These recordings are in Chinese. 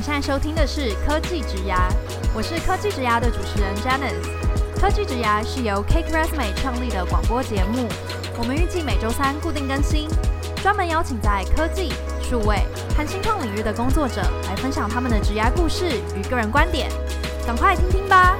您现在收听的是科技直牙，我是科技直牙的主持人 Janice。科技直牙是由 Cake Resume 创立的广播节目，我们预计每周三固定更新，专门邀请在科技、数位和新创领域的工作者来分享他们的职牙故事与个人观点，赶快听听吧。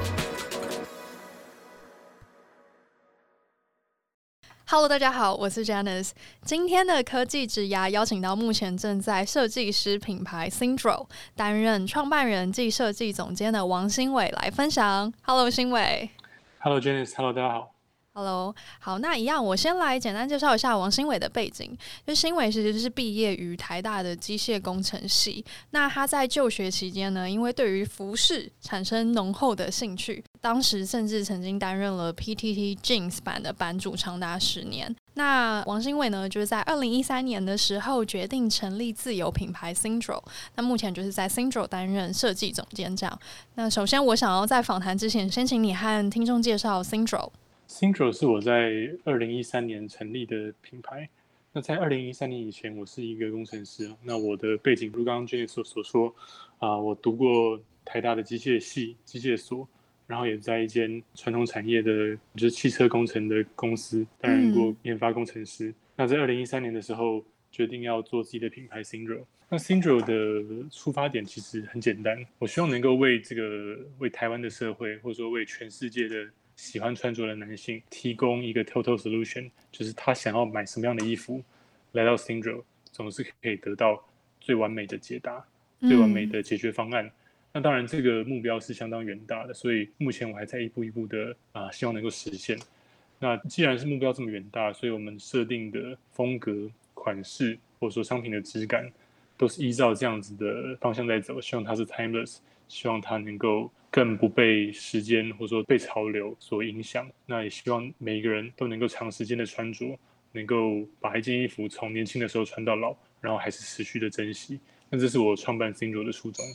Hello，大家好，我是 Janice。今天的科技之牙邀请到目前正在设计师品牌 Syndro 担任创办人暨设计总监的王新伟来分享。Hello，新伟。Hello，Janice。Hello，大家好。Hello，好，那一样，我先来简单介绍一下王新伟的背景。就新伟其实是毕业于台大的机械工程系。那他在就学期间呢，因为对于服饰产生浓厚的兴趣，当时甚至曾经担任了 PTT Jeans 版的版主长达十年。那王新伟呢，就是在二零一三年的时候决定成立自有品牌 Syndro。那目前就是在 Syndro 担任设计总监这样。那首先，我想要在访谈之前，先请你和听众介绍 Syndro。Syndro 是我在二零一三年成立的品牌。那在二零一三年以前，我是一个工程师。那我的背景，如刚刚 Janice 所所说，啊，我读过台大的机械系、机械所，然后也在一间传统产业的，就是汽车工程的公司担任过研发工程师。嗯、那在二零一三年的时候，决定要做自己的品牌 Syndro。那 Syndro 的出发点其实很简单，我希望能够为这个为台湾的社会，或者说为全世界的。喜欢穿着的男性提供一个 total solution，就是他想要买什么样的衣服，来到 Syndro 总是可以得到最完美的解答，最完美的解决方案。嗯、那当然，这个目标是相当远大的，所以目前我还在一步一步的啊，希望能够实现。那既然是目标这么远大，所以我们设定的风格、款式或者说商品的质感，都是依照这样子的方向在走，希望它是 timeless，希望它能够。更不被时间或者说被潮流所影响。那也希望每一个人都能够长时间的穿着，能够把一件衣服从年轻的时候穿到老，然后还是持续的珍惜。那这是我创办 Syndro 的初衷。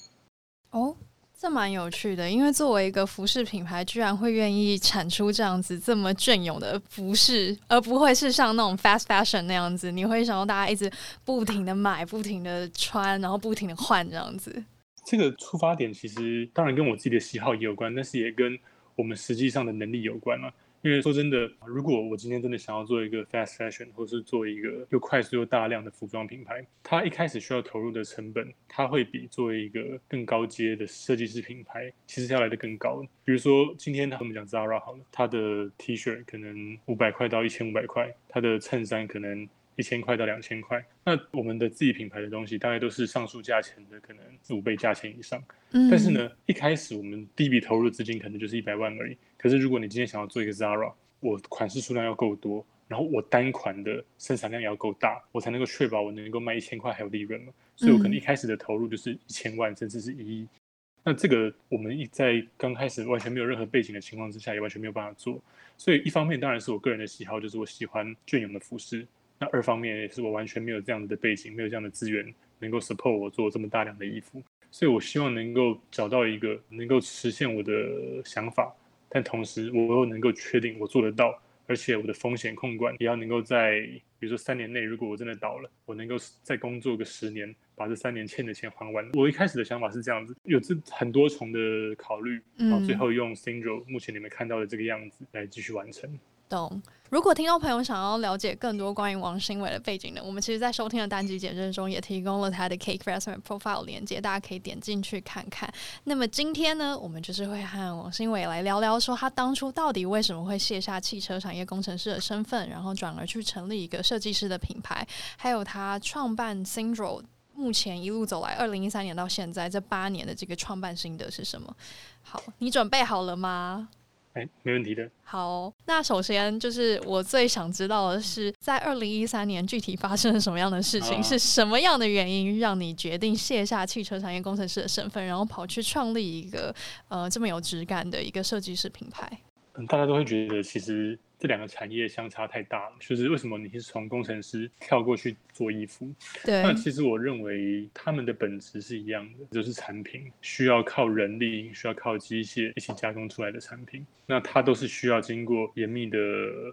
哦，这蛮有趣的，因为作为一个服饰品牌，居然会愿意产出这样子这么隽永的服饰，而不会是像那种 fast fashion 那样子，你会想到大家一直不停的买、不停的穿，然后不停的换这样子。这个出发点其实当然跟我自己的喜好也有关，但是也跟我们实际上的能力有关嘛。因为说真的，如果我今天真的想要做一个 fast fashion，或是做一个又快速又大量的服装品牌，它一开始需要投入的成本，它会比作为一个更高阶的设计师品牌，其实要来得更高。比如说今天我们讲 Zara 好了，它的 T 恤可能五百块到一千五百块，它的衬衫可能。一千块到两千块，那我们的自己品牌的东西大概都是上述价钱的可能四五倍价钱以上。嗯，但是呢，一开始我们第一笔投入的资金可能就是一百万而已。可是如果你今天想要做一个 Zara，我款式数量要够多，然后我单款的生产量也要够大，我才能够确保我能够卖一千块还有利润嘛。所以我可能一开始的投入就是一千万，甚至是一亿。那这个我们一在刚开始完全没有任何背景的情况之下，也完全没有办法做。所以一方面当然是我个人的喜好，就是我喜欢隽永的服饰。那二方面也是我完全没有这样子的背景，没有这样的资源能够 support 我做这么大量的衣服，所以我希望能够找到一个能够实现我的想法，但同时我又能够确定我做得到，而且我的风险控管也要能够在，比如说三年内，如果我真的倒了，我能够再工作个十年，把这三年欠的钱还完。我一开始的想法是这样子，有这很多重的考虑，然后最后用 s i n d r o 目前你们看到的这个样子来继续完成。懂。如果听众朋友想要了解更多关于王新伟的背景呢，我们其实，在收听的单集简介中也提供了他的 Cake Resume Profile 连接，大家可以点进去看看。那么今天呢，我们就是会和王新伟来聊聊，说他当初到底为什么会卸下汽车产业工程师的身份，然后转而去成立一个设计师的品牌，还有他创办 Syndro，目前一路走来，二零一三年到现在这八年的这个创办心得是什么？好，你准备好了吗？哎，没问题的。好，那首先就是我最想知道的是，在二零一三年具体发生了什么样的事情？啊、是什么样的原因让你决定卸下汽车产业工程师的身份，然后跑去创立一个呃这么有质感的一个设计师品牌？嗯，大家都会觉得其实。这两个产业相差太大了，就是为什么你是从工程师跳过去做衣服？对，那其实我认为他们的本质是一样的，就是产品需要靠人力，需要靠机械一起加工出来的产品，那它都是需要经过严密的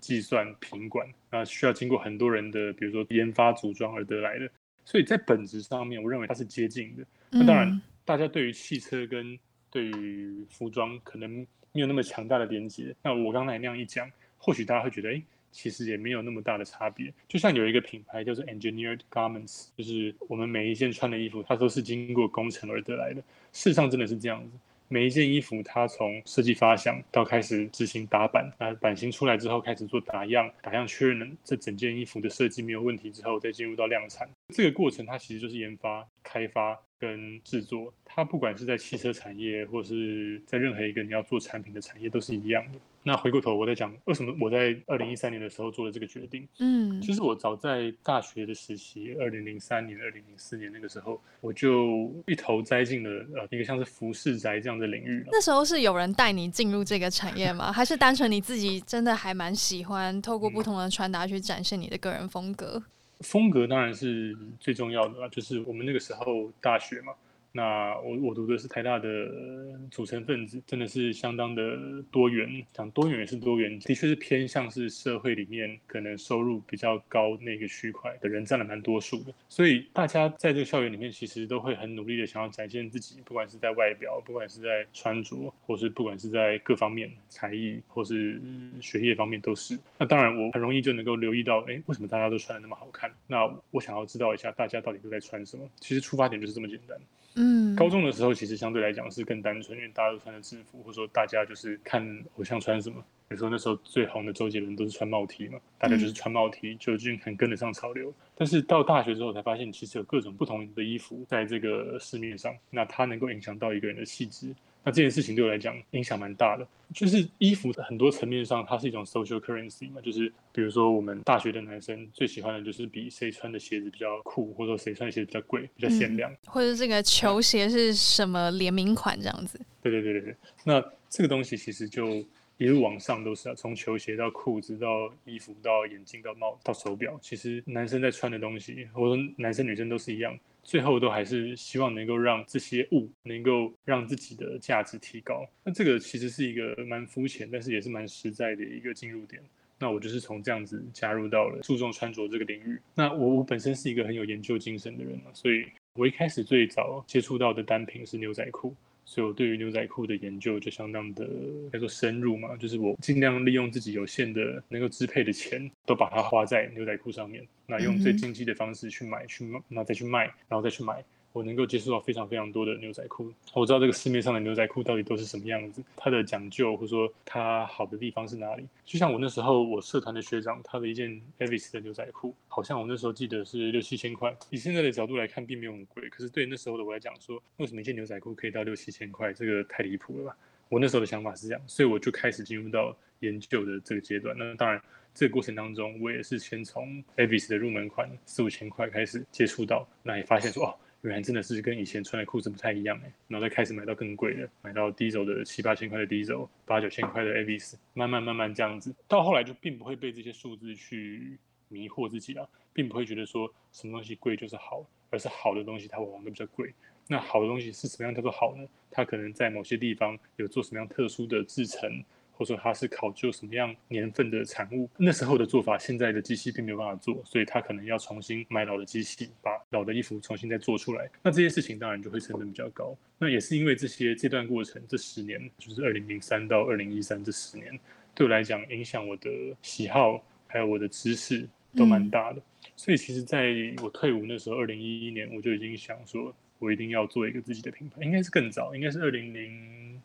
计算、品管，那需要经过很多人的，比如说研发、组装而得来的，所以在本质上面，我认为它是接近的。那当然，大家对于汽车跟对于服装可能没有那么强大的连接。那我刚才那样一讲，或许大家会觉得，哎，其实也没有那么大的差别。就像有一个品牌叫做 Engineered Garments，就是我们每一件穿的衣服，它都是经过工程而得来的。事实上，真的是这样子。每一件衣服，它从设计发想到开始执行打版，那版型出来之后开始做打样，打样确认了这整件衣服的设计没有问题之后，再进入到量产。这个过程它其实就是研发、开发跟制作。它不管是在汽车产业，或是在任何一个你要做产品的产业，都是一样的。那回过头，我在讲为什么我在二零一三年的时候做了这个决定。嗯，其实我早在大学的时期，二零零三年、二零零四年那个时候，我就一头栽进了呃一个像是服饰宅这样的领域。那时候是有人带你进入这个产业吗？还是单纯你自己真的还蛮喜欢透过不同的穿搭去展现你的个人风格？嗯，风格当然是最重要的啦，就是我们那个时候大学嘛。那我我读的是台大的组成分子，真的是相当的多元。讲多元也是多元，的确是偏向是社会里面可能收入比较高那个区块的人占了蛮多数的。所以大家在这个校园里面，其实都会很努力的想要展现自己，不管是在外表，不管是在穿着，或是不管是在各方面才艺或是学业方面都是。那当然我很容易就能够留意到，哎，为什么大家都穿的那么好看？那我想要知道一下大家到底都在穿什么。其实出发点就是这么简单。嗯，高中的时候其实相对来讲是更单纯，因为大家都穿着制服，或者说大家就是看偶像穿什么。比如说那时候最红的周杰伦都是穿帽 T 嘛，大家就是穿帽 T，就已经很跟得上潮流。但是到大学之后才发现，其实有各种不同的衣服在这个市面上，那它能够影响到一个人的气质。那这件事情对我来讲影响蛮大的，就是衣服很多层面上它是一种 social currency 嘛，就是比如说我们大学的男生最喜欢的就是比谁穿的鞋子比较酷，或者说谁穿的鞋子比较贵、比较限量，或者这个球鞋是什么联名款这样子。对对对对对，那这个东西其实就一路往上都是啊，从球鞋到裤子到衣服到眼镜到帽到手表，其实男生在穿的东西，或者说男生女生都是一样。最后都还是希望能够让这些物能够让自己的价值提高。那这个其实是一个蛮肤浅，但是也是蛮实在的一个进入点。那我就是从这样子加入到了注重穿着这个领域。那我我本身是一个很有研究精神的人嘛，所以我一开始最早接触到的单品是牛仔裤。所以，我对于牛仔裤的研究就相当的叫做深入嘛，就是我尽量利用自己有限的能够支配的钱，都把它花在牛仔裤上面，那用最经济的方式去买，去卖，那再去卖，然后再去买。我能够接触到非常非常多的牛仔裤，我知道这个市面上的牛仔裤到底都是什么样子，它的讲究或者说它好的地方是哪里。就像我那时候我社团的学长，他的一件 Avis 的牛仔裤，好像我那时候记得是六七千块。以现在的角度来看，并没有很贵，可是对那时候的我来讲，说为什么一件牛仔裤可以到六七千块，这个太离谱了吧？我那时候的想法是这样，所以我就开始进入到研究的这个阶段。那当然，这个过程当中，我也是先从 Avis 的入门款四五千块开始接触到，那也发现说哦。原来真的是跟以前穿的裤子不太一样哎，然后再开始买到更贵的，买到 Diesel 的七八千块的 Diesel，八九千块的 Levi's，慢慢慢慢这样子，到后来就并不会被这些数字去迷惑自己了，并不会觉得说什么东西贵就是好，而是好的东西它往往都比较贵。那好的东西是什么样叫做好呢？它可能在某些地方有做什么样特殊的制成。或者说它是考究什么样年份的产物，那时候的做法，现在的机器并没有办法做，所以他可能要重新买老的机器，把老的衣服重新再做出来。那这些事情当然就会成本比较高。那也是因为这些这段过程，这十年就是二零零三到二零一三这十年，对我来讲影响我的喜好还有我的知识都蛮大的。所以其实在我退伍那时候，二零一一年我就已经想说，我一定要做一个自己的品牌，应该是更早，应该是二零零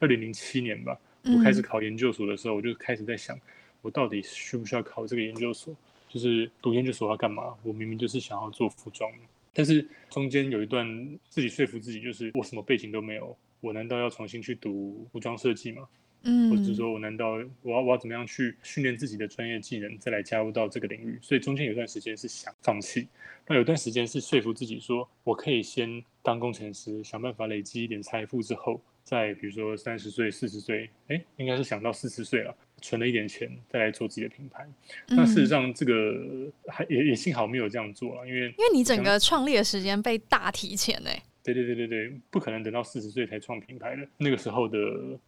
二零零七年吧。我开始考研究所的时候，我就开始在想，我到底需不需要考这个研究所？就是读研究所要干嘛？我明明就是想要做服装，但是中间有一段自己说服自己，就是我什么背景都没有，我难道要重新去读服装设计吗？嗯，或者说我难道我要我要怎么样去训练自己的专业技能，再来加入到这个领域？所以中间有段时间是想放弃，那有段时间是说服自己说，我可以先当工程师，想办法累积一点财富之后。在比如说三十岁、四十岁，哎，应该是想到四十岁了，存了一点钱，再来做自己的品牌。嗯、那事实上，这个还也也幸好没有这样做了，因为因为你整个创立的时间被大提前呢。对对对对对，不可能等到四十岁才创品牌的。那个时候的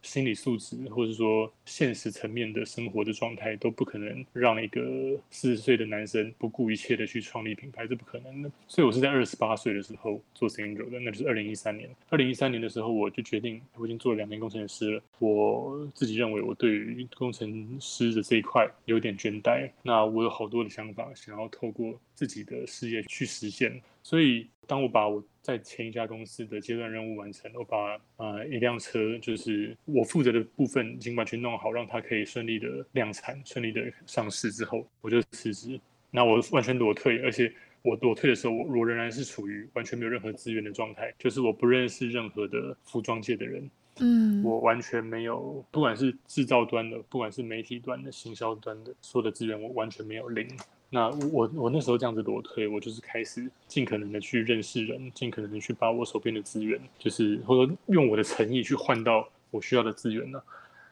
心理素质，或者说现实层面的生活的状态，都不可能让一个四十岁的男生不顾一切的去创立品牌，这不可能的。所以我是在二十八岁的时候做 s i n g l e 的，那就是二零一三年。二零一三年的时候，我就决定，我已经做了两年工程师了。我自己认为，我对于工程师的这一块有点倦怠。那我有好多的想法，想要透过自己的事业去实现。所以，当我把我在前一家公司的阶段任务完成，我把呃一辆车，就是我负责的部分，已经完全弄好，让它可以顺利的量产、顺利的上市之后，我就辞职。那我完全裸退，而且我裸退的时候，我我仍然是处于完全没有任何资源的状态，就是我不认识任何的服装界的人，嗯，我完全没有，不管是制造端的，不管是媒体端的、行销端的，所有的资源我完全没有零。那我我那时候这样子裸推，我就是开始尽可能的去认识人，尽可能的去把我手边的资源，就是或者用我的诚意去换到我需要的资源呢。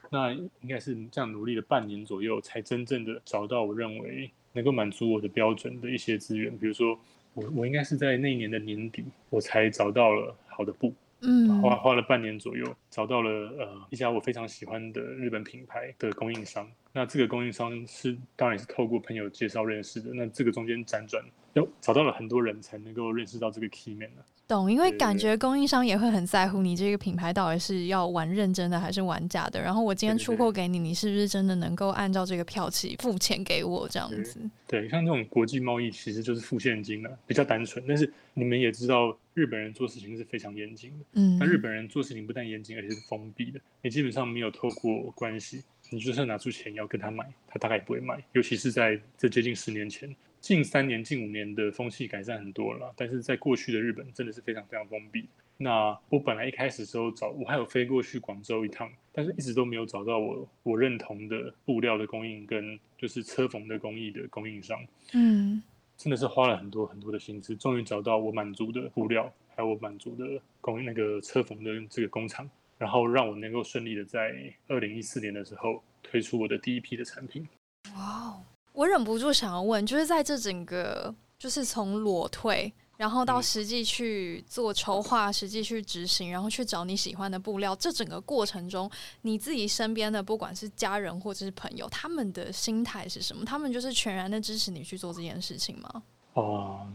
那应该是这样努力了半年左右，才真正的找到我认为能够满足我的标准的一些资源。比如说，我我应该是在那一年的年底，我才找到了好的布。嗯，花花了半年左右，找到了呃一家我非常喜欢的日本品牌的供应商。那这个供应商是当然是透过朋友介绍认识的。那这个中间辗转，又找到了很多人才能够认识到这个 key man 懂，因为感觉供应商也会很在乎你这个品牌到底是要玩认真的还是玩假的。然后我今天出货给你，你是不是真的能够按照这个票期付钱给我这样子？对，像这种国际贸易其实就是付现金了，比较单纯。但是你们也知道，日本人做事情是非常严谨的。嗯，那日本人做事情不但严谨，而且是封闭的。你基本上没有透过关系，你就算拿出钱要跟他买，他大概也不会买。尤其是在这接近十年前。近三年、近五年的风气改善很多了，但是在过去的日本真的是非常非常封闭。那我本来一开始的时候找，我还有飞过去广州一趟，但是一直都没有找到我我认同的布料的供应跟就是车缝的工艺的供应商。嗯，真的是花了很多很多的心思，终于找到我满足的布料，还有我满足的工那个车缝的这个工厂，然后让我能够顺利的在二零一四年的时候推出我的第一批的产品。哇哦！我忍不住想要问，就是在这整个，就是从裸退，然后到实际去做筹划，实际去执行，然后去找你喜欢的布料，这整个过程中，你自己身边的不管是家人或者是朋友，他们的心态是什么？他们就是全然的支持你去做这件事情吗？哦、嗯，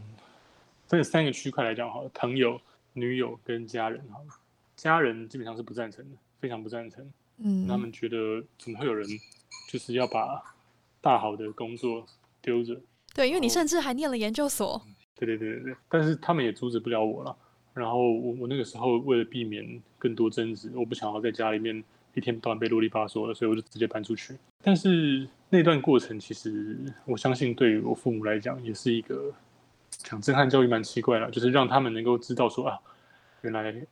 这三个区块来讲，好了，朋友、女友跟家人，好了，家人基本上是不赞成的，非常不赞成。嗯，他们觉得怎么会有人就是要把。大好的工作丢着，对，因为你甚至还念了研究所。对对对对对，但是他们也阻止不了我了。然后我我那个时候为了避免更多争执，我不想要在家里面一天到晚被啰里吧嗦的，所以我就直接搬出去。但是那段过程，其实我相信对于我父母来讲，也是一个讲震撼教育，蛮奇怪的，就是让他们能够知道说啊，原来。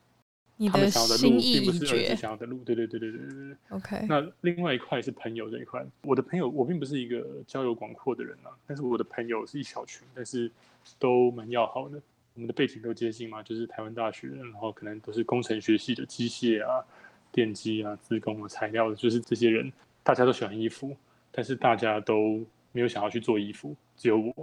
他们想要的路并不是儿子想要的路，对对对对对对对。OK。那另外一块是朋友这一块，我的朋友我并不是一个交友广阔的人啊，但是我的朋友是一小群，但是都蛮要好的。我们的背景都接近嘛，就是台湾大学，然后可能都是工程学系的机械啊、电机啊、自工啊、材料的，就是这些人，大家都喜欢衣服，但是大家都没有想要去做衣服，只有我，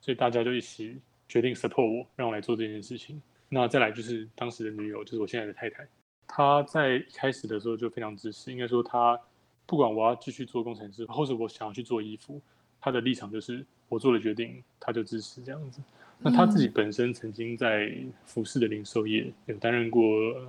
所以大家就一起决定 support 我，让我来做这件事情。那再来就是当时的女友，就是我现在的太太。她在一开始的时候就非常支持，应该说她不管我要继续做工程师，或者我想要去做衣服，她的立场就是我做了决定，她就支持这样子。那她自己本身曾经在服饰的零售业有担任过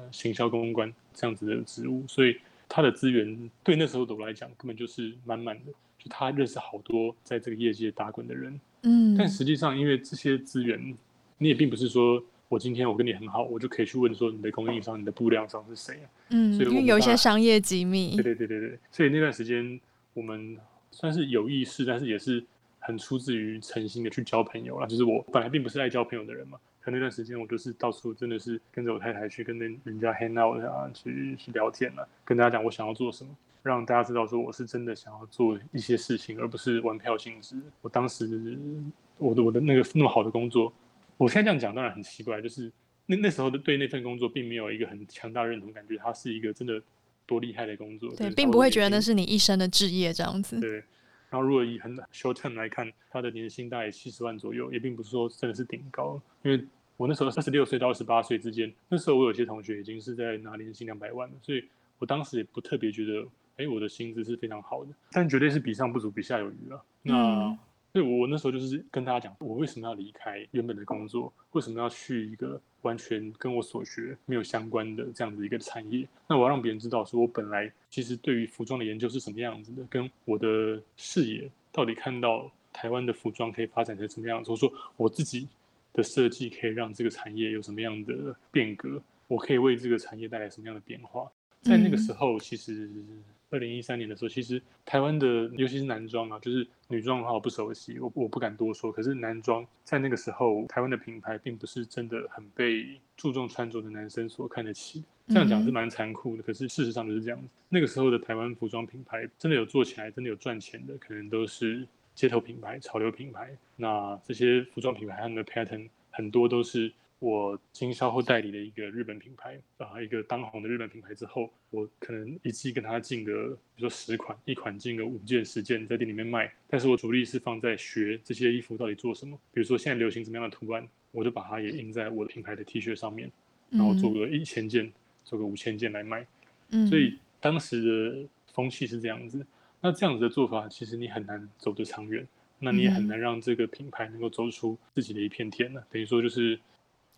行销公关这样子的职务，所以她的资源对那时候的我来讲根本就是满满的。就她认识好多在这个业界打滚的人，嗯，但实际上因为这些资源，你也并不是说。我今天我跟你很好，我就可以去问说你的供应商、你的布料商是谁啊？嗯，所以因为有一些商业机密。对对对对对，所以那段时间我们算是有意识，但是也是很出自于诚心的去交朋友啦。就是我本来并不是爱交朋友的人嘛，可那段时间我就是到处真的是跟着我太太去跟人人家 hang out 啊，去去聊天了，跟大家讲我想要做什么，让大家知道说我是真的想要做一些事情，而不是玩票性质。我当时我的我的那个那么好的工作。我现在这样讲当然很奇怪，就是那那时候的对那份工作并没有一个很强大认同感觉，它是一个真的多厉害的工作，对，并不会觉得那是你一生的志业这样子。对，然后如果以很 short term 来看，他的年薪大概七十万左右，也并不是说真的是顶高，因为我那时候二十六岁到二十八岁之间，那时候我有些同学已经是在拿年薪两百万了，所以我当时也不特别觉得，哎，我的薪资是非常好的，但绝对是比上不足，比下有余了。那。嗯所以，我那时候就是跟大家讲，我为什么要离开原本的工作，为什么要去一个完全跟我所学没有相关的这样的一个产业？那我要让别人知道，说我本来其实对于服装的研究是什么样子的，跟我的视野到底看到台湾的服装可以发展成什么样子，或者说我自己的设计可以让这个产业有什么样的变革，我可以为这个产业带来什么样的变化。在那个时候，其实。二零一三年的时候，其实台湾的，尤其是男装啊，就是女装的话我不熟悉，我我不敢多说。可是男装在那个时候，台湾的品牌并不是真的很被注重穿着的男生所看得起。这样讲是蛮残酷的，可是事实上就是这样子。那个时候的台湾服装品牌真的有做起来，真的有赚钱的，可能都是街头品牌、潮流品牌。那这些服装品牌他们的 pattern 很多都是。我经销或代理的一个日本品牌啊，一个当红的日本品牌之后，我可能一季跟他进个，比如说十款，一款进个五件、十件在店里面卖。但是我主力是放在学这些衣服到底做什么，比如说现在流行什么样的图案，我就把它也印在我的品牌的 T 恤上面，然后做个一千件，做个五千件来卖。嗯，所以当时的风气是这样子。那这样子的做法，其实你很难走得长远，那你也很难让这个品牌能够走出自己的一片天呢。等于说就是。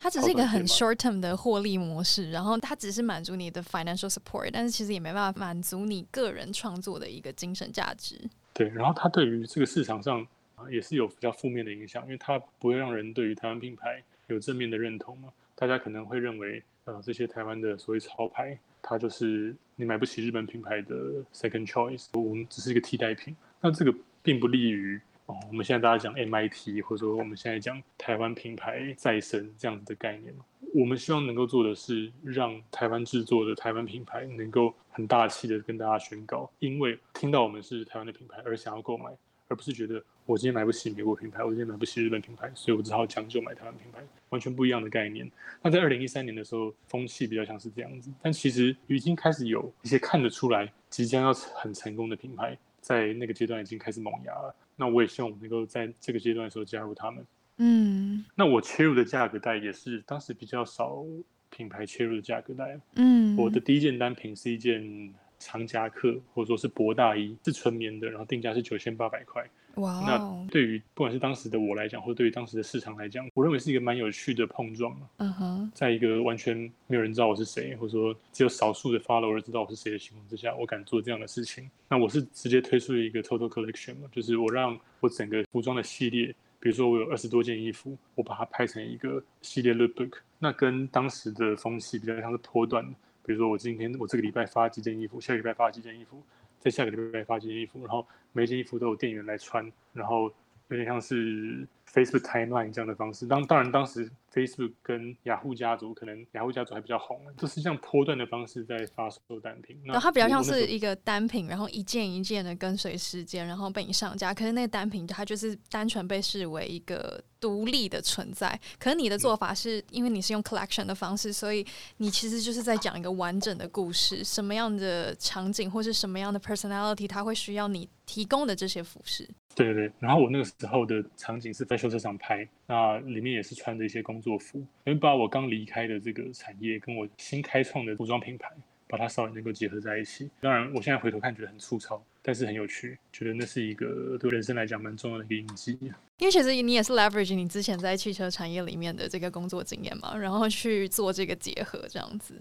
它只是一个很 short term 的获利模式，然后它只是满足你的 financial support，但是其实也没办法满足你个人创作的一个精神价值。对，然后它对于这个市场上啊也是有比较负面的影响，因为它不会让人对于台湾品牌有正面的认同嘛。大家可能会认为，呃，这些台湾的所谓潮牌，它就是你买不起日本品牌的 second choice，我们只是一个替代品。那这个并不利于。哦，我们现在大家讲 MIT，或者说我们现在讲台湾品牌再生这样子的概念，我们希望能够做的是让台湾制作的台湾品牌能够很大气的跟大家宣告，因为听到我们是台湾的品牌而想要购买，而不是觉得我今天买不起美国品牌，我今天买不起日本品牌，所以我只好将就买台湾品牌，完全不一样的概念。那在二零一三年的时候，风气比较像是这样子，但其实已经开始有一些看得出来即将要很成功的品牌，在那个阶段已经开始萌芽了。那我也希望我能够在这个阶段的时候加入他们。嗯，那我切入的价格带也是当时比较少品牌切入的价格带。嗯，我的第一件单品是一件长夹克，或者说是薄大衣，是纯棉的，然后定价是九千八百块。哇，那对于不管是当时的我来讲，或者对于当时的市场来讲，我认为是一个蛮有趣的碰撞。嗯哼，在一个完全没有人知道我是谁，或者说只有少数的 follower 知道我是谁的情况之下，我敢做这样的事情。那我是直接推出了一个 total collection 嘛，就是我让我整个服装的系列，比如说我有二十多件衣服，我把它拍成一个系列 lookbook。那跟当时的风气比较像是波段，比如说我今天我这个礼拜发几件衣服，下个礼拜发几件衣服。在下个礼拜发一件衣服，然后每一件衣服都有店员来穿，然后有点像是 Facebook timeline 这样的方式。当当然当时。Facebook 跟雅虎家族，可能雅虎家族还比较红，就是像波段的方式在发售单品。然后它比较像是一个单品，然后一件一件的跟随时间，然后被你上架。可是那个单品它就是单纯被视为一个独立的存在。可是你的做法是因为你是用 collection 的方式，所以你其实就是在讲一个完整的故事。什么样的场景或是什么样的 personality，它会需要你提供的这些服饰。对对对。然后我那个时候的场景是在秀车上拍，那里面也是穿着一些工作服，因为把我刚离开的这个产业跟我新开创的服装品牌，把它稍微能够结合在一起。当然，我现在回头看觉得很粗糙，但是很有趣，觉得那是一个对人生来讲蛮重要的一个印记。因为其实你也是 leverage 你之前在汽车产业里面的这个工作经验嘛，然后去做这个结合，这样子。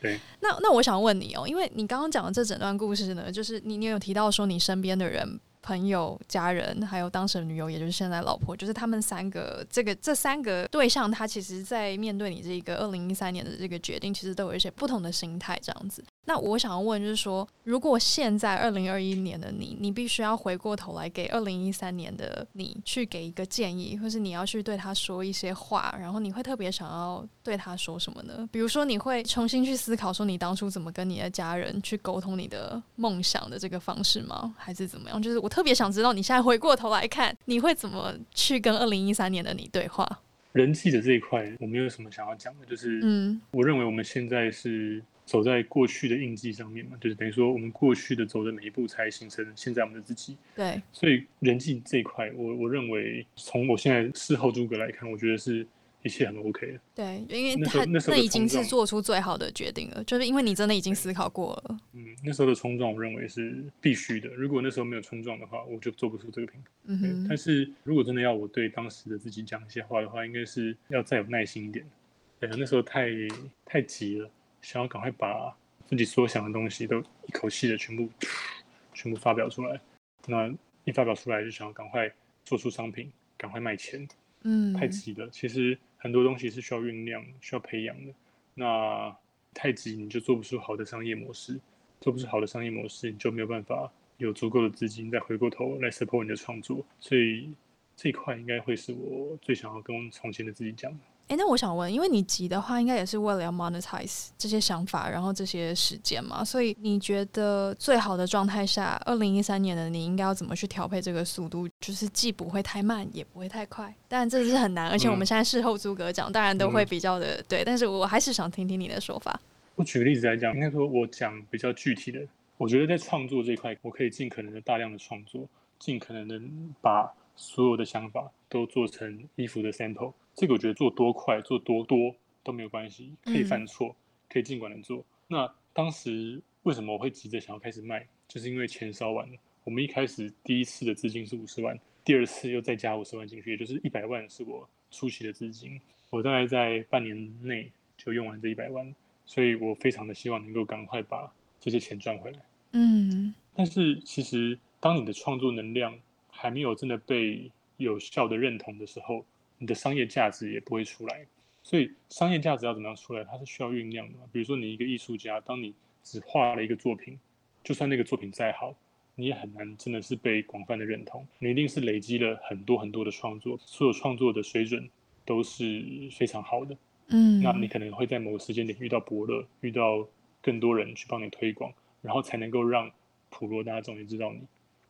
对。那那我想问你哦，因为你刚刚讲的这整段故事呢，就是你你有提到说你身边的人。朋友、家人，还有当时的女友，也就是现在老婆，就是他们三个，这个这三个对象，他其实，在面对你这个二零一三年的这个决定，其实都有一些不同的心态，这样子。那我想要问，就是说，如果现在二零二一年的你，你必须要回过头来给二零一三年的你去给一个建议，或是你要去对他说一些话，然后你会特别想要对他说什么呢？比如说，你会重新去思考说，你当初怎么跟你的家人去沟通你的梦想的这个方式吗？还是怎么样？就是我特别想知道，你现在回过头来看，你会怎么去跟二零一三年的你对话？人际的这一块，我没有什么想要讲的，就是，嗯，我认为我们现在是。走在过去的印记上面嘛，就是等于说我们过去的走的每一步，才形成现在我们的自己。对，所以人际这一块，我我认为从我现在事后诸葛来看，我觉得是一切很 OK 的。对，因为他那，那已经是做出最好的决定了，就是因为你真的已经思考过了。嗯，那时候的冲撞，我认为是必须的。如果那时候没有冲撞的话，我就做不出这个品牌。嗯哼。但是如果真的要我对当时的自己讲一些话的话，应该是要再有耐心一点。对，那时候太太急了，想要赶快把自己所想的东西都一口气的全部全部发表出来。那一发表出来，就想要赶快做出商品，赶快卖钱。嗯，太急了。其实很多东西是需要酝酿、需要培养的。那太急，你就做不出好的商业模式，做不出好的商业模式，你就没有办法有足够的资金再回过头来 support 你的创作。所以这一块应该会是我最想要跟从前的自己讲的。哎，那我想问，因为你急的话，应该也是为了要 monetize 这些想法，然后这些时间嘛，所以你觉得最好的状态下，二零一三年的你应该要怎么去调配这个速度？就是既不会太慢，也不会太快。当然这是很难，而且我们现在事后诸葛讲，当然都会比较的、嗯、对。但是我还是想听听你的说法。我举个例子来讲，应该说我讲比较具体的，我觉得在创作这一块，我可以尽可能的大量的创作，尽可能的把所有的想法都做成衣服的 sample。这个我觉得做多快做多多都没有关系，可以犯错，可以尽管的做。那当时为什么我会急着想要开始卖？就是因为钱烧完了。我们一开始第一次的资金是五十万，第二次又再加五十万进去，也就是一百万是我初期的资金。我大概在半年内就用完这一百万，所以我非常的希望能够赶快把这些钱赚回来。嗯，但是其实当你的创作能量还没有真的被有效的认同的时候，你的商业价值也不会出来，所以商业价值要怎么样出来？它是需要酝酿的。比如说，你一个艺术家，当你只画了一个作品，就算那个作品再好，你也很难真的是被广泛的认同。你一定是累积了很多很多的创作，所有创作的水准都是非常好的。嗯，那你可能会在某个时间点遇到伯乐，遇到更多人去帮你推广，然后才能够让普罗大众也知道你。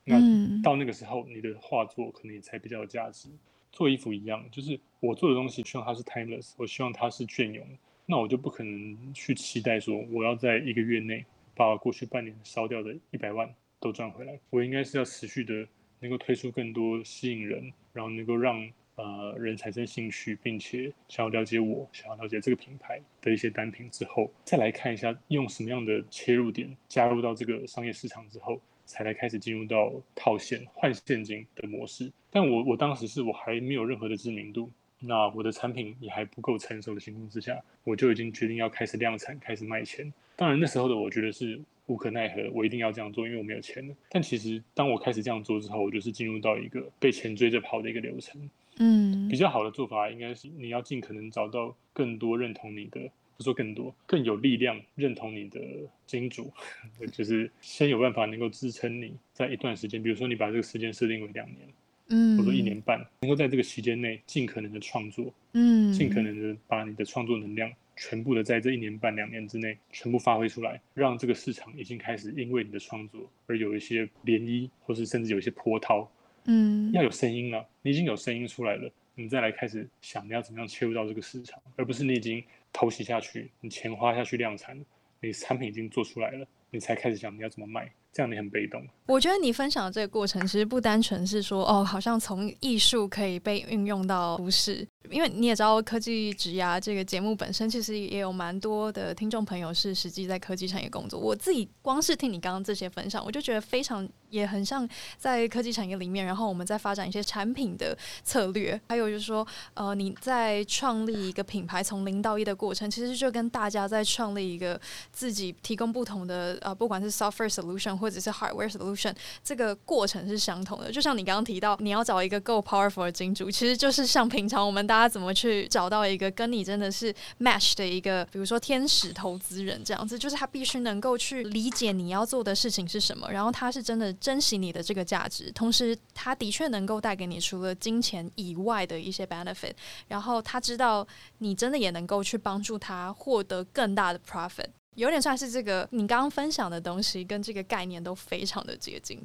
那到那个时候，你的画作可能也才比较有价值。做衣服一样，就是我做的东西，希望它是 timeless，我希望它是隽永。那我就不可能去期待说，我要在一个月内把过去半年烧掉的一百万都赚回来。我应该是要持续的，能够推出更多吸引人，然后能够让呃人产生兴趣，并且想要了解我，想要了解这个品牌的一些单品之后，再来看一下用什么样的切入点加入到这个商业市场之后。才来开始进入到套现换现金的模式，但我我当时是我还没有任何的知名度，那我的产品也还不够成熟的情况之下，我就已经决定要开始量产，开始卖钱。当然那时候的我觉得是无可奈何，我一定要这样做，因为我没有钱了。但其实当我开始这样做之后，我就是进入到一个被钱追着跑的一个流程。嗯，比较好的做法应该是你要尽可能找到更多认同你的。不说更多，更有力量认同你的金主，就是先有办法能够支撑你在一段时间，比如说你把这个时间设定为两年，嗯，或者一年半，能够在这个期间内尽可能的创作，嗯，尽可能的把你的创作能量全部的在这一年半两年之内全部发挥出来，让这个市场已经开始因为你的创作而有一些涟漪，或是甚至有一些波涛，嗯，要有声音了，你已经有声音出来了，你再来开始想你要怎么样切入到这个市场，而不是你已经。投袭下去，你钱花下去量产，你产品已经做出来了，你才开始想你要怎么卖，这样你很被动。我觉得你分享的这个过程，其实不单纯是说哦，好像从艺术可以被运用到服饰。因为你也知道，科技职涯这个节目本身其实也有蛮多的听众朋友是实际在科技产业工作。我自己光是听你刚刚这些分享，我就觉得非常也很像在科技产业里面，然后我们在发展一些产品的策略，还有就是说，呃，你在创立一个品牌从零到一的过程，其实就跟大家在创立一个自己提供不同的呃，不管是 software solution 或者是 hardware solution，这个过程是相同的。就像你刚刚提到，你要找一个够 powerful 的金主，其实就是像平常我们大他怎么去找到一个跟你真的是 match 的一个，比如说天使投资人这样子，就是他必须能够去理解你要做的事情是什么，然后他是真的珍惜你的这个价值，同时他的确能够带给你除了金钱以外的一些 benefit，然后他知道你真的也能够去帮助他获得更大的 profit，有点算是这个你刚刚分享的东西跟这个概念都非常的接近。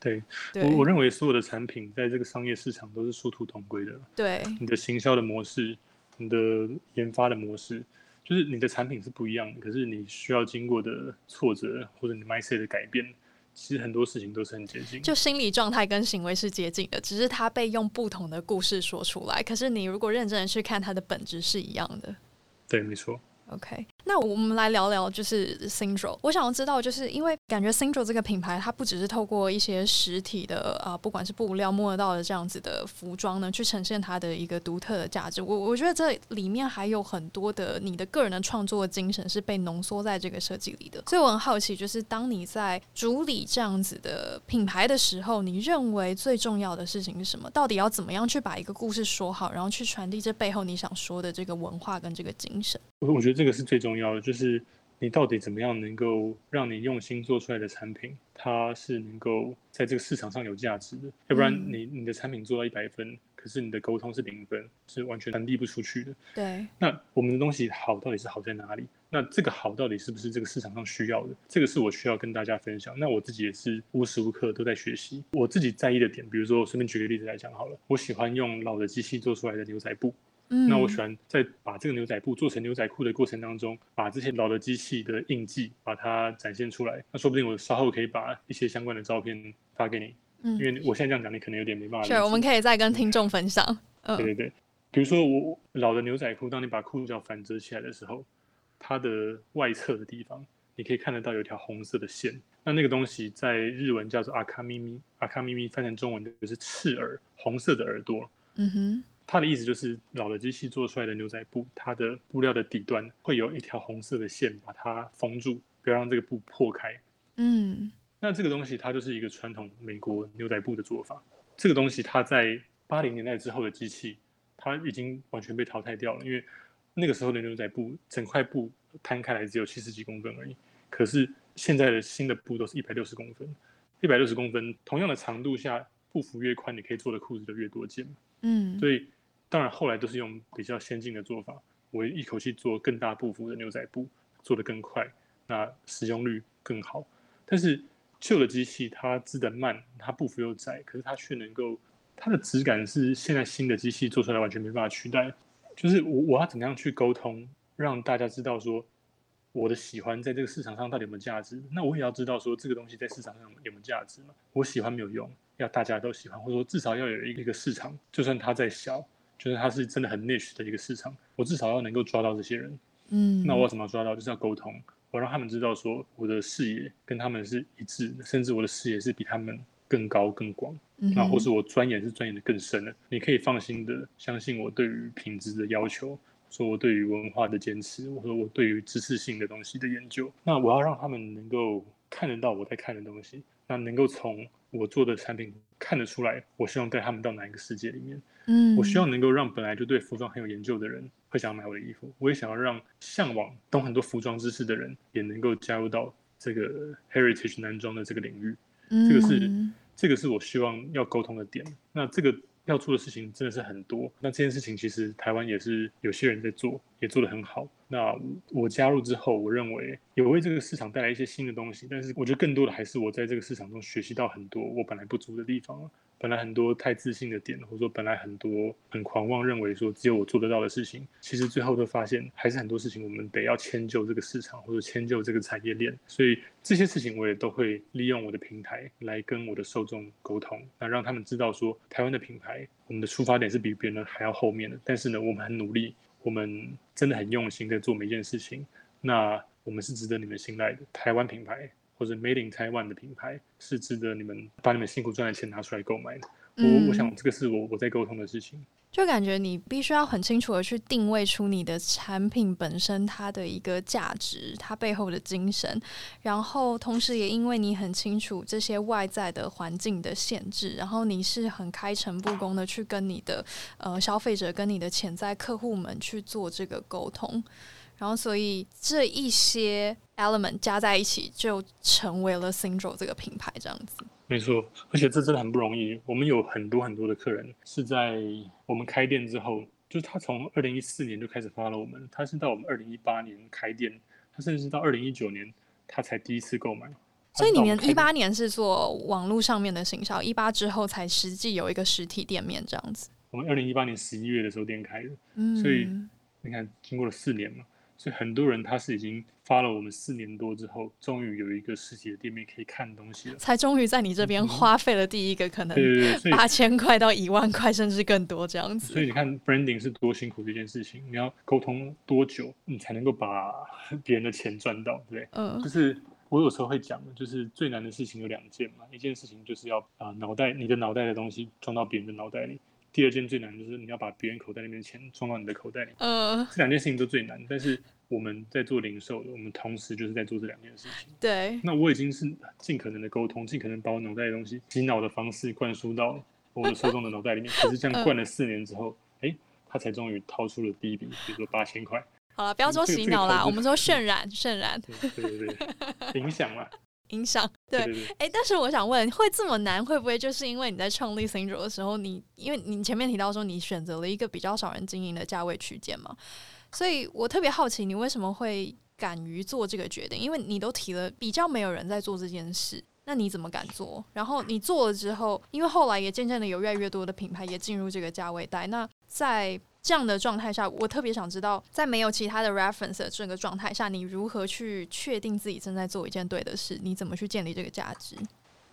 对，我我认为所有的产品在这个商业市场都是殊途同归的。对，你的行销的模式，你的研发的模式，就是你的产品是不一样的，可是你需要经过的挫折或者你 mindset 的改变，其实很多事情都是很接近，就心理状态跟行为是接近的，只是它被用不同的故事说出来。可是你如果认真的去看，它的本质是一样的。对，没错。OK，那我们来聊聊就是 Syndro。我想要知道，就是因为感觉 Syndro 这个品牌，它不只是透过一些实体的啊、不管是布料摸得到的这样子的服装呢，去呈现它的一个独特的价值。我我觉得这里面还有很多的你的个人的创作精神是被浓缩在这个设计里的。所以我很好奇，就是当你在主理这样子的品牌的时候，你认为最重要的事情是什么？到底要怎么样去把一个故事说好，然后去传递这背后你想说的这个文化跟这个精神？我我觉得这个是最重要的，就是你到底怎么样能够让你用心做出来的产品，它是能够在这个市场上有价值的。要不然你你的产品做到一百分，可是你的沟通是零分，是完全传递不出去的。对。那我们的东西好到底是好在哪里？那这个好到底是不是这个市场上需要的？这个是我需要跟大家分享。那我自己也是无时无刻都在学习。我自己在意的点，比如说我随便举个例子来讲好了，我喜欢用老的机器做出来的牛仔布。嗯、那我喜欢在把这个牛仔布做成牛仔裤的过程当中，把这些老的机器的印记把它展现出来。那说不定我稍后可以把一些相关的照片发给你。嗯，因为我现在这样讲，你可能有点没办法。是，我们可以再跟听众分享。嗯，对对对，比如说我老的牛仔裤，当你把裤脚反折起来的时候，它的外侧的地方，你可以看得到有一条红色的线。那那个东西在日文叫做阿卡咪咪，阿卡咪咪翻成中文就是刺耳，红色的耳朵。嗯哼。它的意思就是，老的机器做出来的牛仔布，它的布料的底端会有一条红色的线把它封住，不要让这个布破开。嗯，那这个东西它就是一个传统美国牛仔布的做法。这个东西它在八零年代之后的机器，它已经完全被淘汰掉了，因为那个时候的牛仔布整块布摊开来只有七十几公分而已。可是现在的新的布都是一百六十公分，一百六十公分同样的长度下，布幅越宽，你可以做的裤子就越多件。嗯，所以。当然，后来都是用比较先进的做法，我一口气做更大步幅的牛仔布，做得更快，那使用率更好。但是旧的机器它织得慢，它步幅又窄，可是它却能够，它的质感是现在新的机器做出来完全没办法取代。就是我我要怎么样去沟通，让大家知道说我的喜欢在这个市场上到底有没有价值？那我也要知道说这个东西在市场上有没有价值嘛？我喜欢没有用，要大家都喜欢，或者说至少要有一个市场，就算它再小。就是它是真的很 niche 的一个市场，我至少要能够抓到这些人。嗯，那我要怎么抓到？就是要沟通，我让他们知道说我的视野跟他们是一致的，甚至我的视野是比他们更高更广。嗯，那或是我钻研是钻研的更深的。你可以放心的相信我对于品质的要求，说我对于文化的坚持，我说我对于知识性的东西的研究。那我要让他们能够看得到我在看的东西，那能够从我做的产品看得出来，我希望带他们到哪一个世界里面。嗯，我希望能够让本来就对服装很有研究的人会想要买我的衣服，我也想要让向往懂很多服装知识的人也能够加入到这个 heritage 男装的这个领域。嗯，这个是这个是我希望要沟通的点。那这个要做的事情真的是很多。那这件事情其实台湾也是有些人在做，也做得很好。那我加入之后，我认为有为这个市场带来一些新的东西，但是我觉得更多的还是我在这个市场中学习到很多我本来不足的地方。本来很多太自信的点，或者说本来很多很狂妄，认为说只有我做得到的事情，其实最后都发现还是很多事情我们得要迁就这个市场，或者迁就这个产业链。所以这些事情我也都会利用我的平台来跟我的受众沟通，那让他们知道说台湾的品牌，我们的出发点是比别人还要后面的，但是呢，我们很努力，我们真的很用心在做每一件事情。那我们是值得你们信赖的台湾品牌。或者 Made in Taiwan 的品牌是值得你们把你们辛苦赚的钱拿出来购买的。嗯、我我想这个是我我在沟通的事情。就感觉你必须要很清楚的去定位出你的产品本身它的一个价值，它背后的精神，然后同时也因为你很清楚这些外在的环境的限制，然后你是很开诚布公的去跟你的呃消费者跟你的潜在客户们去做这个沟通。然后，所以这一些 element 加在一起，就成为了 Syndro 这个品牌这样子。没错，而且这真的很不容易。我们有很多很多的客人是在我们开店之后，就是他从二零一四年就开始 follow 我们，他是到我们二零一八年开店，他甚至是到二零一九年他才第一次购买。所以你们一八年是做网络上面的行销，一八之后才实际有一个实体店面这样子。我们二零一八年十一月的时候店开的，嗯，所以你看经过了四年嘛。所以很多人他是已经发了我们四年多之后，终于有一个实体的店面可以看东西了，才终于在你这边花费了第一个可能八千块到一万块甚至更多这样子。所以你看 branding 是多辛苦的一件事情，你要沟通多久，你才能够把 别人的钱赚到，对不对？嗯，就是我有时候会讲的，就是最难的事情有两件嘛，一件事情就是要把脑袋你的脑袋的东西装到别人的脑袋里。第二件最难就是你要把别人口袋里面的钱装到你的口袋里，呃，这两件事情都最难。但是我们在做零售的，我们同时就是在做这两件事情。对。那我已经是尽可能的沟通，尽可能把我脑袋的东西洗脑的方式灌输到我的受众的脑袋里面。可是这样灌了四年之后，哎、呃欸，他才终于掏出了第一笔，比如说八千块。好了，不要说洗脑啦，我们说渲染，渲染。对对对，影响了。影响对，哎、欸，但是我想问，会这么难，会不会就是因为你在创立 Syndro 的时候，你因为你前面提到说你选择了一个比较少人经营的价位区间嘛，所以我特别好奇，你为什么会敢于做这个决定？因为你都提了比较没有人在做这件事，那你怎么敢做？然后你做了之后，因为后来也渐渐的有越来越多的品牌也进入这个价位带，那在这样的状态下，我特别想知道，在没有其他的 reference 的这个状态下，你如何去确定自己正在做一件对的事？你怎么去建立这个价值？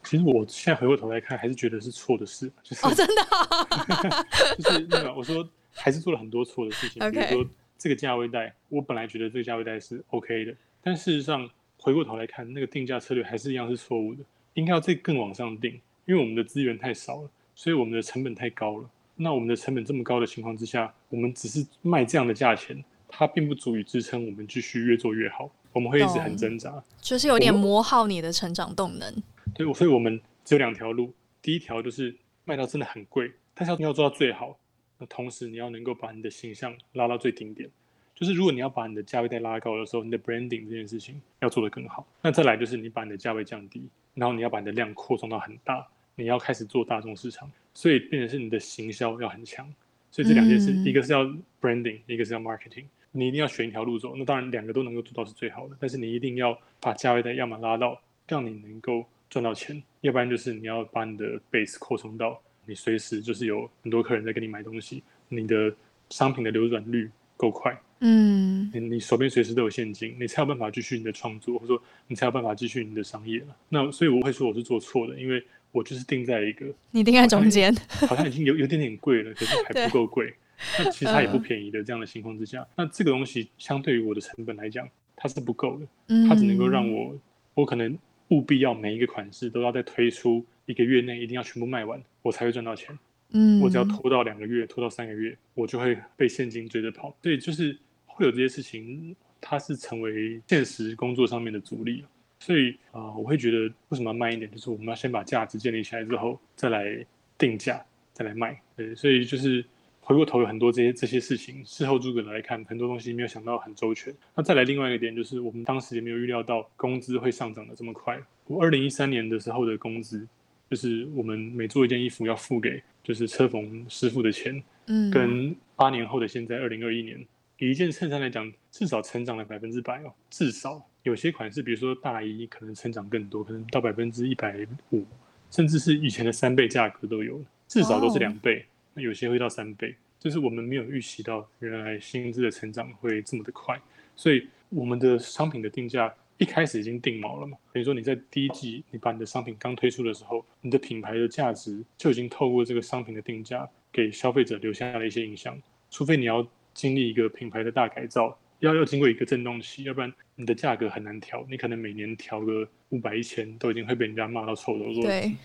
其实我现在回过头来看，还是觉得是错的事。就是、哦，真的、啊，就是那个我说，还是做了很多错的事情。比如说这个价位带，我本来觉得这个价位带是 OK 的，但事实上回过头来看，那个定价策略还是一样是错误的，应该要再更往上定，因为我们的资源太少了，所以我们的成本太高了。那我们的成本这么高的情况之下，我们只是卖这样的价钱，它并不足以支撑我们继续越做越好。我们会一直很挣扎，就是有点磨耗你的成长动能。对，所以我们只有两条路。第一条就是卖到真的很贵，但是要做到最好。那同时你要能够把你的形象拉到最顶点。就是如果你要把你的价位再拉高的时候，你的 branding 这件事情要做得更好。那再来就是你把你的价位降低，然后你要把你的量扩充到很大。你要开始做大众市场，所以变成是你的行销要很强，所以这两件事，嗯，一个是要 branding，一个是要 marketing，你一定要选一条路走。那当然两个都能够做到是最好的，但是你一定要把价位的要么拉到让你能够赚到钱，要不然就是你要把你的 base 扩充到你随时就是有很多客人在给你买东西，你的商品的流转率够快，嗯，你你手边随时都有现金，你才有办法继续你的创作，或者说你才有办法继续你的商业。那所以我会说我是做错的，因为。我就是定在一个，你定在中间，好像已经有有点点贵了，可是还不够贵。那其实它也不便宜的，这样的情况之下，那这个东西相对于我的成本来讲，它是不够的。它只能够让我，我可能务必要每一个款式都要在推出一个月内一定要全部卖完，我才会赚到钱。嗯，我只要拖到两个月，拖到三个月，我就会被现金追着跑。所以就是会有这些事情，它是成为现实工作上面的阻力。所以啊、呃，我会觉得为什么要慢一点？就是我们要先把价值建立起来之后，再来定价，再来卖。对，所以就是回过头有很多这些这些事情，事后诸葛来看，很多东西没有想到很周全。那再来另外一个点，就是我们当时也没有预料到工资会上涨的这么快。我二零一三年的时候的工资，就是我们每做一件衣服要付给就是车缝师傅的钱，嗯，跟八年后的现在二零二一年，以一件衬衫来讲，至少成长了百分之百哦，至少。有些款式，比如说大衣，可能成长更多，可能到百分之一百五，甚至是以前的三倍价格都有，至少都是两倍。那、oh. 有些会到三倍，就是我们没有预期到原来薪资的成长会这么的快，所以我们的商品的定价一开始已经定锚了嘛。等于说你在第一季，你把你的商品刚推出的时候，你的品牌的价值就已经透过这个商品的定价给消费者留下了一些印象，除非你要经历一个品牌的大改造。要要经过一个震动期，要不然你的价格很难调。你可能每年调个五百一千，都已经会被人家骂到臭头。对，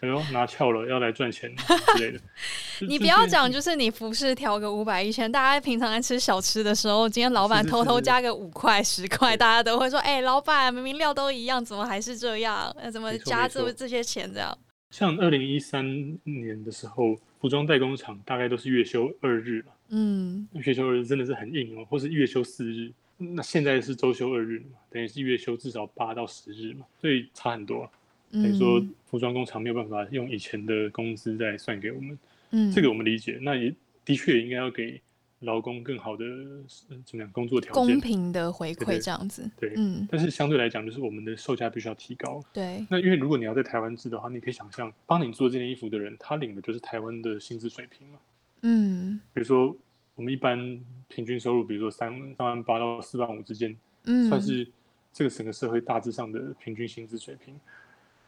哎呦拿翘了，要来赚钱之类的。你不要讲，就是你服饰调个五百一千，大家平常在吃小吃的时候，今天老板偷偷加个五块十块，大家都会说：“哎、欸，老板明明料都一样，怎么还是这样？呃，怎么加这这些钱这样？”像二零一三年的时候，服装代工厂大概都是月休二日嘛。嗯，月休二日真的是很硬哦，或是月休四日，那现在是周休二日嘛，等于是月休至少八到十日嘛，所以差很多。等于说服装工厂没有办法用以前的工资再算给我们，嗯，这个我们理解。那也的确应该要给劳工更好的怎么样工作条件，公平的回馈这样子。对，嗯。但是相对来讲，就是我们的售价必须要提高。对。那因为如果你要在台湾制的话，你可以想象，帮你做这件衣服的人，他领的就是台湾的薪资水平嘛。嗯，比如说我们一般平均收入，比如说三三万八到四万五之间，嗯，算是这个整个社会大致上的平均薪资水平。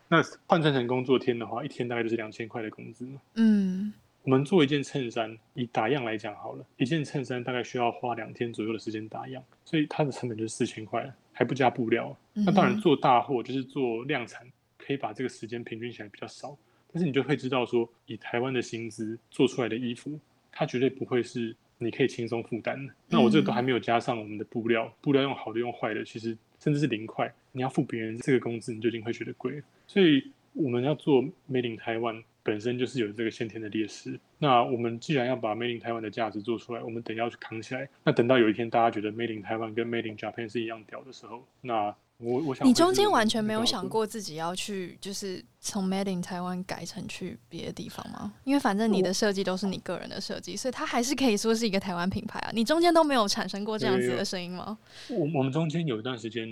那换算成工作天的话，一天大概就是两千块的工资嘛。嗯，我们做一件衬衫，以打样来讲好了，一件衬衫大概需要花两天左右的时间打样，所以它的成本就是四千块，还不加布料。那当然做大货就是做量产，可以把这个时间平均起来比较少。但是你就会知道说，以台湾的薪资做出来的衣服，它绝对不会是你可以轻松负担的。那我这个都还没有加上我们的布料，布料用好的用坏的，其实甚至是零块，你要付别人这个工资，你就已经会觉得贵。所以我们要做 Made in Taiwan 本身就是有这个先天的劣势。那我们既然要把 Made in Taiwan 的价值做出来，我们等要去扛起来。那等到有一天大家觉得 Made in Taiwan 跟 Made in Japan 是一样屌的时候，那我我想，你中间完全没有想过自己要去，就是从 Made in Taiwan 改成去别的地方吗？因为反正你的设计都是你个人的设计，所以它还是可以说是一个台湾品牌啊。你中间都没有产生过这样子的声音吗？我我们中间有一段时间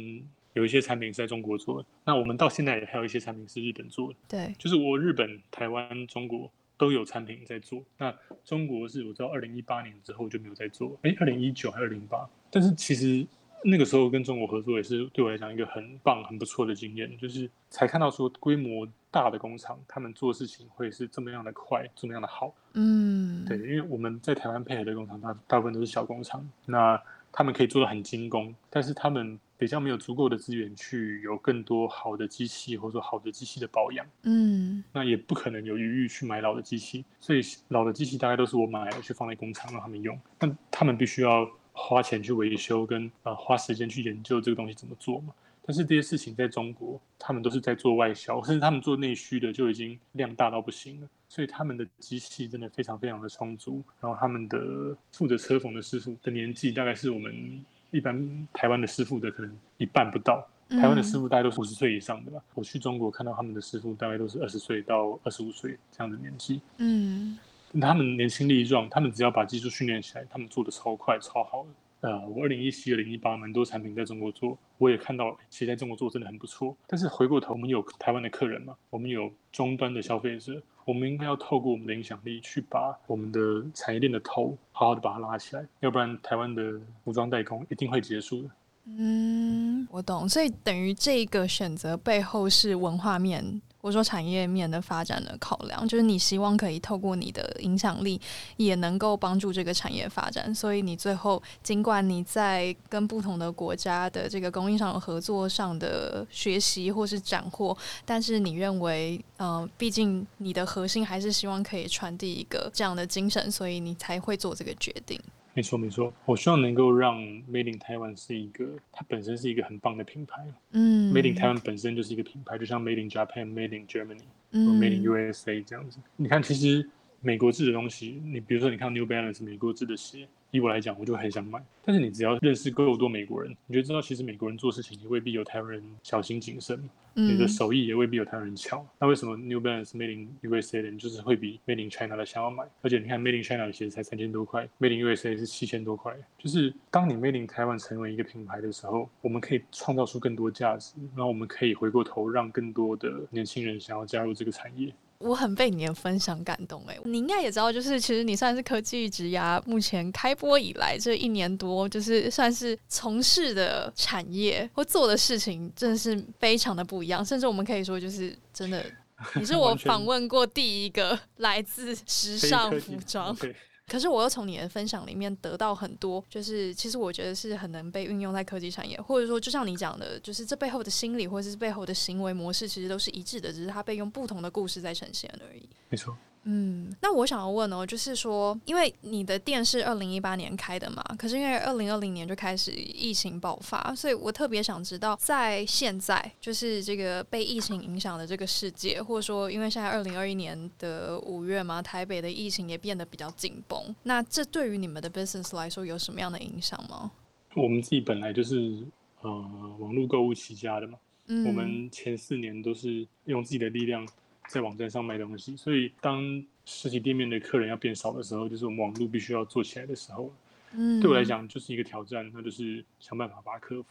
有一些产品是在中国做的，那我们到现在也还有一些产品是日本做的。对，就是我日本、台湾、中国都有产品在做。那中国是我知道二零一八年之后就没有在做，哎，二零一九还是二零八？但是其实。那个时候跟中国合作也是对我来讲一个很棒、很不错的经验，就是才看到说规模大的工厂，他们做事情会是这么样的快，这么样的好。嗯，对，因为我们在台湾配合的工厂大大部分都是小工厂，那他们可以做的很精工，但是他们比较没有足够的资源去有更多好的机器，或者说好的机器的保养。嗯，那也不可能有余裕去买老的机器，所以老的机器大概都是我买来去放在工厂让他们用，但他们必须要。花钱去维修跟呃花时间去研究这个东西怎么做嘛？但是这些事情在中国，他们都是在做外销，甚至他们做内需的就已经量大到不行了。所以他们的机器真的非常非常的充足，然后他们的负责车缝的师傅的年纪大概是我们一般台湾的师傅的可能一半不到。台湾的师傅大概都是五十岁以上的吧？我去中国看到他们的师傅大概都是二十岁到二十五岁这样的年纪。嗯。他们年轻力壮，他们只要把技术训练起来，他们做的超快超好的。呃，我二零一七、二零一八蛮多产品在中国做，我也看到，其实在中国做真的很不错。但是回过头，我们有台湾的客人嘛，我们有终端的消费者，我们应该要透过我们的影响力，去把我们的产业链的头好好的把它拉起来，要不然台湾的服装代工一定会结束的。嗯，我懂。所以等于这个选择背后是文化面。或者说产业面的发展的考量，就是你希望可以透过你的影响力，也能够帮助这个产业发展。所以你最后，尽管你在跟不同的国家的这个供应商合作上的学习或是斩获，但是你认为，呃，毕竟你的核心还是希望可以传递一个这样的精神，所以你才会做这个决定。没错没错，我希望能够让 Made in Taiwan 是一个，它本身是一个很棒的品牌。嗯，Made in Taiwan 本身就是一个品牌，就像 Made in Japan、Made in Germany、嗯、Made in USA 这样子。你看，其实美国制的东西，你比如说，你看 New Balance 美国制的鞋。以我来讲，我就很想买。但是你只要认识够多美国人，你就知道其实美国人做事情也未必有台湾人小心谨慎。嗯，你的手艺也未必有台湾人巧。那为什么 New Balance Made in USA 的人就是会比 Made in China 的想要买？而且你看 Made in China 的鞋子才三千多块，Made in USA 是七千多块。就是当你 Made in Taiwan 成为一个品牌的时候，我们可以创造出更多价值，然后我们可以回过头让更多的年轻人想要加入这个产业。我很被你的分享感动哎、欸，你应该也知道，就是其实你算是科技职涯目前开播以来这一年多，就是算是从事的产业或做的事情，真的是非常的不一样。甚至我们可以说，就是真的，你是我 访问过第一个来自时尚服装。可是我又从你的分享里面得到很多，就是其实我觉得是很能被运用在科技产业，或者说就像你讲的，就是这背后的心理或者是背后的行为模式，其实都是一致的，只是它被用不同的故事在呈现而已。没错。嗯，那我想要问哦，就是说，因为你的店是二零一八年开的嘛，可是因为二零二零年就开始疫情爆发，所以我特别想知道，在现在就是这个被疫情影响的这个世界，或者说，因为现在二零二一年的五月嘛，台北的疫情也变得比较紧绷，那这对于你们的 business 来说有什么样的影响吗？我们自己本来就是呃网络购物起家的嘛，嗯，我们前四年都是用自己的力量。在网站上卖东西，所以当实体店面的客人要变少的时候，就是我们网络必须要做起来的时候。嗯，对我来讲就是一个挑战，那就是想办法把它克服。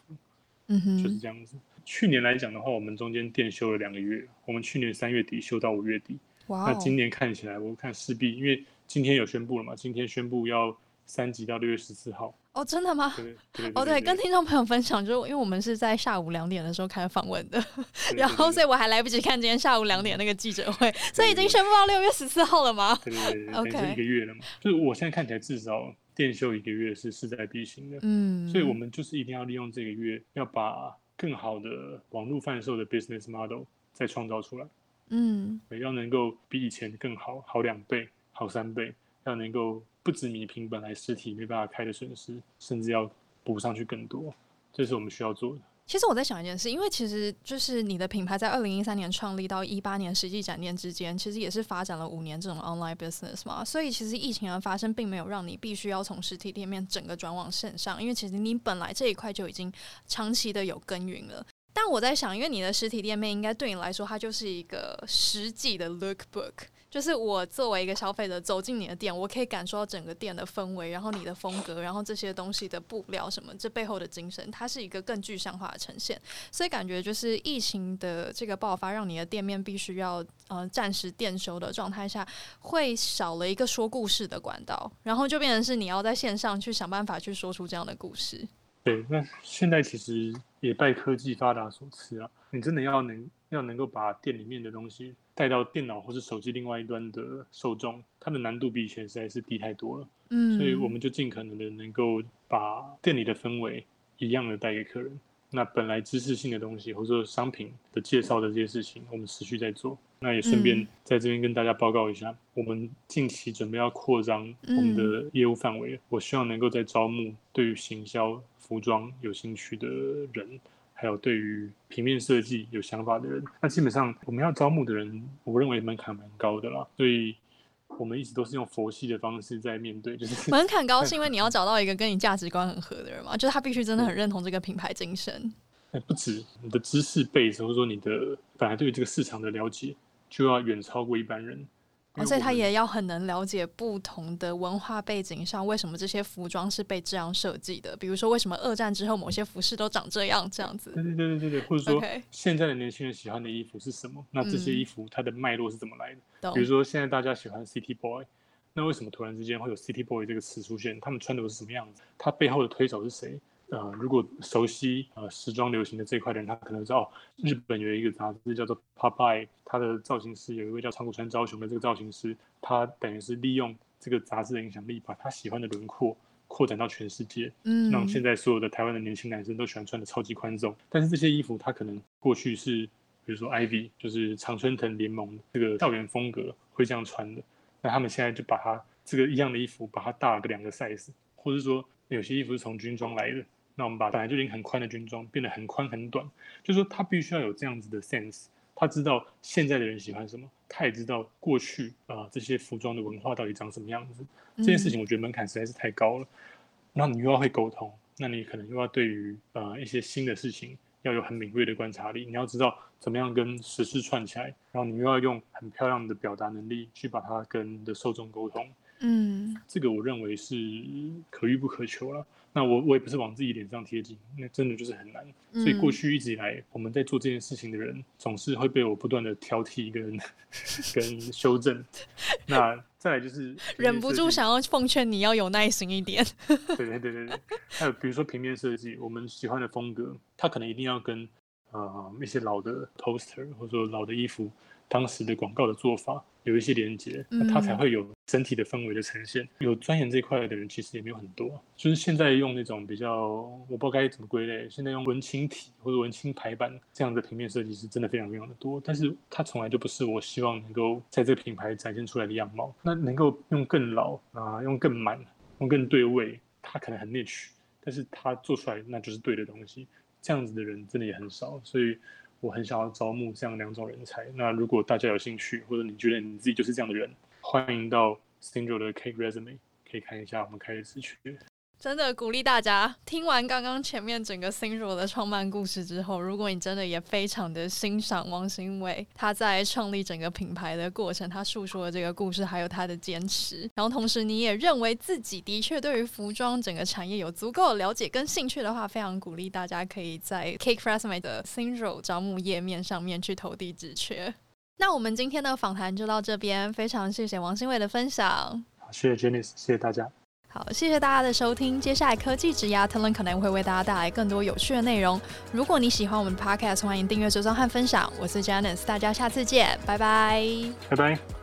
嗯哼，就是这样子。去年来讲的话，我们中间店休了两个月，我们去年三月底休到五月底。哇，那今年看起来，我看势必因为今天有宣布了嘛，今天宣布要三级到六月十四号。哦，真的吗？对对对对哦，对，跟听众朋友分享，就是因为我们是在下午两点的时候开始访问的，然后所以我还来不及看今天下午两点那个记者会，所以已经宣布到六月十四号了吗？对对对，OK，一个月了嘛。就是我现在看起来至少电休一个月是势在必行的，嗯，所以我们就是一定要利用这个月，要把更好的网络贩售的 business model 再创造出来，嗯，要能够比以前更好，好两倍，好三倍，要能够。不止弭平本来实体没办法开的损失，甚至要补上去更多，这是我们需要做的。其实我在想一件事，因为其实就是你的品牌在二零一三年创立到一八年实际展店之间，其实也是发展了五年这种 online business 嘛。所以其实疫情的发生并没有让你必须要从实体店面整个转往线上，因为其实你本来这一块就已经长期的有耕耘了。但我在想，因为你的实体店面应该对你来说，它就是一个实际的 lookbook。就是我作为一个消费者走进你的店，我可以感受到整个店的氛围，然后你的风格，然后这些东西的布料什么，这背后的精神，它是一个更具象化的呈现。所以感觉就是疫情的这个爆发，让你的店面必须要呃暂时店休的状态下，会少了一个说故事的管道，然后就变成是你要在线上去想办法去说出这样的故事。对，那现在其实也拜科技发达所赐啊，你真的要能要能够把店里面的东西带到电脑或是手机另外一端的受众，它的难度比以前实在是低太多了。嗯，所以我们就尽可能的能够把店里的氛围一样的带给客人。那本来知识性的东西或者说商品的介绍的这些事情，我们持续在做。那也顺便在这边跟大家报告一下，我们近期准备要扩张我们的业务范围。我希望能够在招募对于行销。服装有兴趣的人，还有对于平面设计有想法的人，那基本上我们要招募的人，我认为门槛蛮高的啦。所以我们一直都是用佛系的方式在面对，就是门槛高是 因为你要找到一个跟你价值观很合的人嘛，就是他必须真的很认同这个品牌精神。哎，不止你的知识 base，或者说你的本来对于这个市场的了解，就要远超过一般人。而且他也要很能了解不同的文化背景上，为什么这些服装是被这样设计的？比如说，为什么二战之后某些服饰都长这样这样子？对对对对对，或者说现在的年轻人喜欢的衣服是什么？那这些衣服它的脉络是怎么来的？嗯、比如说现在大家喜欢 City Boy，那为什么突然之间会有 City Boy 这个词出现？他们穿的是什么样子？它背后的推手是谁？呃，如果熟悉呃时装流行的这一块的人，他可能知道日本有一个杂志叫做 Popeye，他的造型师有一位叫长谷川昭雄的这个造型师，他等于是利用这个杂志的影响力，把他喜欢的轮廓扩展到全世界，嗯，让现在所有的台湾的年轻男生都喜欢穿的超级宽松。但是这些衣服，他可能过去是比如说 Ivy，就是常春藤联盟这个校园风格会这样穿的，那他们现在就把它这个一样的衣服，把它大了个两个 size，或者说有些衣服是从军装来的。那我们把本来就已经很宽的军装变得很宽很短，就是说他必须要有这样子的 sense，他知道现在的人喜欢什么，他也知道过去啊、呃、这些服装的文化到底长什么样子。这件事情我觉得门槛实在是太高了。那你又要会沟通，那你可能又要对于呃一些新的事情要有很敏锐的观察力，你要知道怎么样跟时事串起来，然后你又要用很漂亮的表达能力去把它跟你的受众沟通。嗯，这个我认为是可遇不可求了。那我我也不是往自己脸上贴金，那真的就是很难。所以过去一直以来，我们在做这件事情的人，总是会被我不断的挑剔跟 跟修正。那再来就是忍不住想要奉劝你要有耐心一点。对对对对对，还有比如说平面设计，我们喜欢的风格，它可能一定要跟呃一些老的 poster 或者说老的衣服。当时的广告的做法有一些连接，那它才会有整体的氛围的呈现。嗯、有钻研这块的人其实也没有很多，就是现在用那种比较我不知道该怎么归类，现在用文青体或者文青排版这样的平面设计师真的非常非常的多，但是它从来就不是我希望能够在这个品牌展现出来的样貌。那能够用更老啊，用更满，用更对位，它可能很 niche，但是它做出来那就是对的东西。这样子的人真的也很少，所以。我很想要招募这样两种人才。那如果大家有兴趣，或者你觉得你自己就是这样的人，欢迎到 Stingro 的 Cake Resume 可以看一下我们开的职缺。真的鼓励大家，听完刚刚前面整个 SINGRO 的创办故事之后，如果你真的也非常的欣赏王兴伟他在创立整个品牌的过程，他诉说的这个故事，还有他的坚持，然后同时你也认为自己的确对于服装整个产业有足够的了解跟兴趣的话，非常鼓励大家可以在 Cake r e s m e 的 SINGRO 招募页面上面去投递职缺。那我们今天的访谈就到这边，非常谢谢王兴伟的分享。谢谢 Janice，谢谢大家。好，谢谢大家的收听。接下来科技之涯 Talent 可能会为大家带来更多有趣的内容。如果你喜欢我们的 Podcast，欢迎订阅、收藏和分享。我是 Janice，大家下次见，拜拜，拜拜。